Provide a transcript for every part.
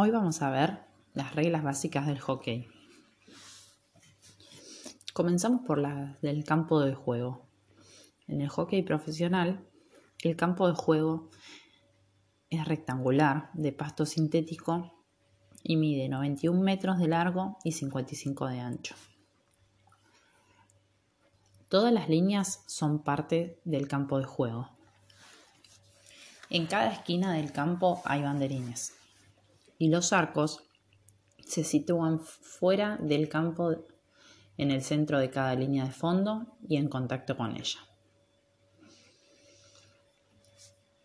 Hoy vamos a ver las reglas básicas del hockey. Comenzamos por las del campo de juego. En el hockey profesional, el campo de juego es rectangular, de pasto sintético y mide 91 metros de largo y 55 de ancho. Todas las líneas son parte del campo de juego. En cada esquina del campo hay banderines y los arcos se sitúan fuera del campo en el centro de cada línea de fondo y en contacto con ella.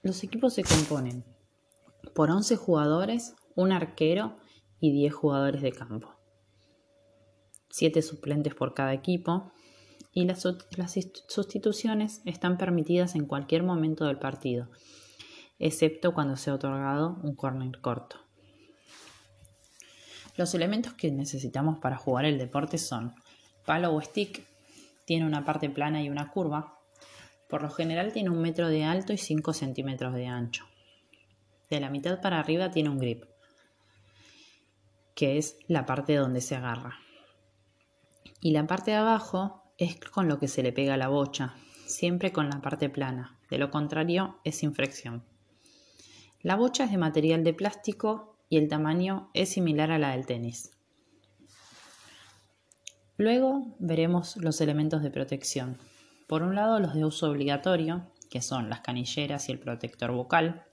Los equipos se componen por 11 jugadores, un arquero y 10 jugadores de campo. 7 suplentes por cada equipo y las, las, sustituciones están permitidas en cualquier momento del partido, excepto cuando se ha otorgado un corner corto. Los elementos que necesitamos para jugar el deporte son palo o stick, tiene una parte plana y una curva, por lo general tiene un metro de alto y 5 centímetros de ancho. De la mitad para arriba tiene un grip, que es la parte donde se agarra. Y la parte de abajo es con lo que se le pega la bocha, siempre con la parte plana, de lo contrario es sin fricción. La bocha es de material de plástico y el tamaño es similar a la del tenis. Luego veremos los elementos de protección. Por un lado los de uso obligatorio, que son las canilleras y el protector bucal.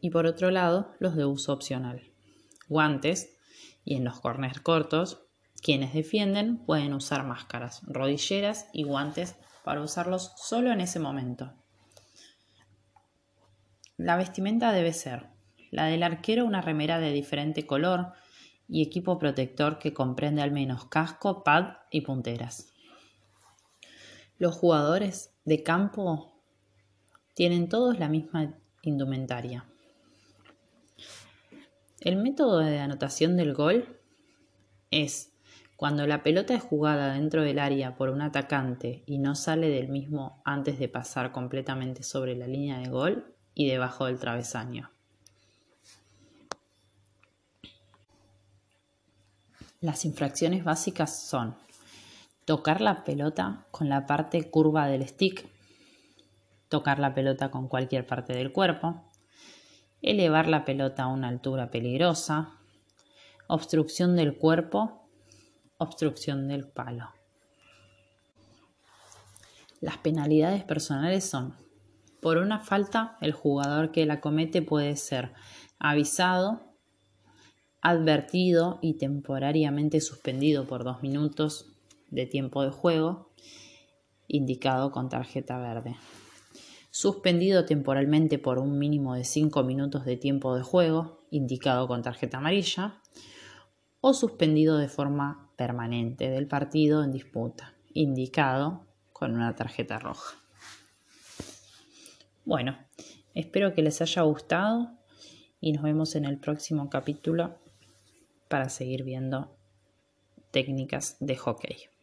Y por otro lado los de uso opcional. Guantes y en los corners cortos, quienes defienden pueden usar máscaras, rodilleras y guantes para usarlos solo en ese momento. La vestimenta debe ser la del arquero una remera de diferente color y equipo protector que comprende al menos casco, pad y punteras. Los jugadores de campo tienen todos la misma indumentaria. El método de anotación del gol es cuando la pelota es jugada dentro del área por un atacante y no sale del mismo antes de pasar completamente sobre la línea de gol y debajo del travesaño. Las infracciones básicas son tocar la pelota con la parte curva del stick, tocar la pelota con cualquier parte del cuerpo, elevar la pelota a una altura peligrosa, obstrucción del cuerpo, obstrucción del palo. Las penalidades personales son, por una falta, el jugador que la comete puede ser avisado advertido y temporariamente suspendido por dos minutos de tiempo de juego, indicado con tarjeta verde. Suspendido temporalmente por un mínimo de cinco minutos de tiempo de juego, indicado con tarjeta amarilla, o suspendido de forma permanente del partido en disputa, indicado con una tarjeta roja. Bueno, espero que les haya gustado y nos vemos en el próximo capítulo para seguir viendo técnicas de hockey.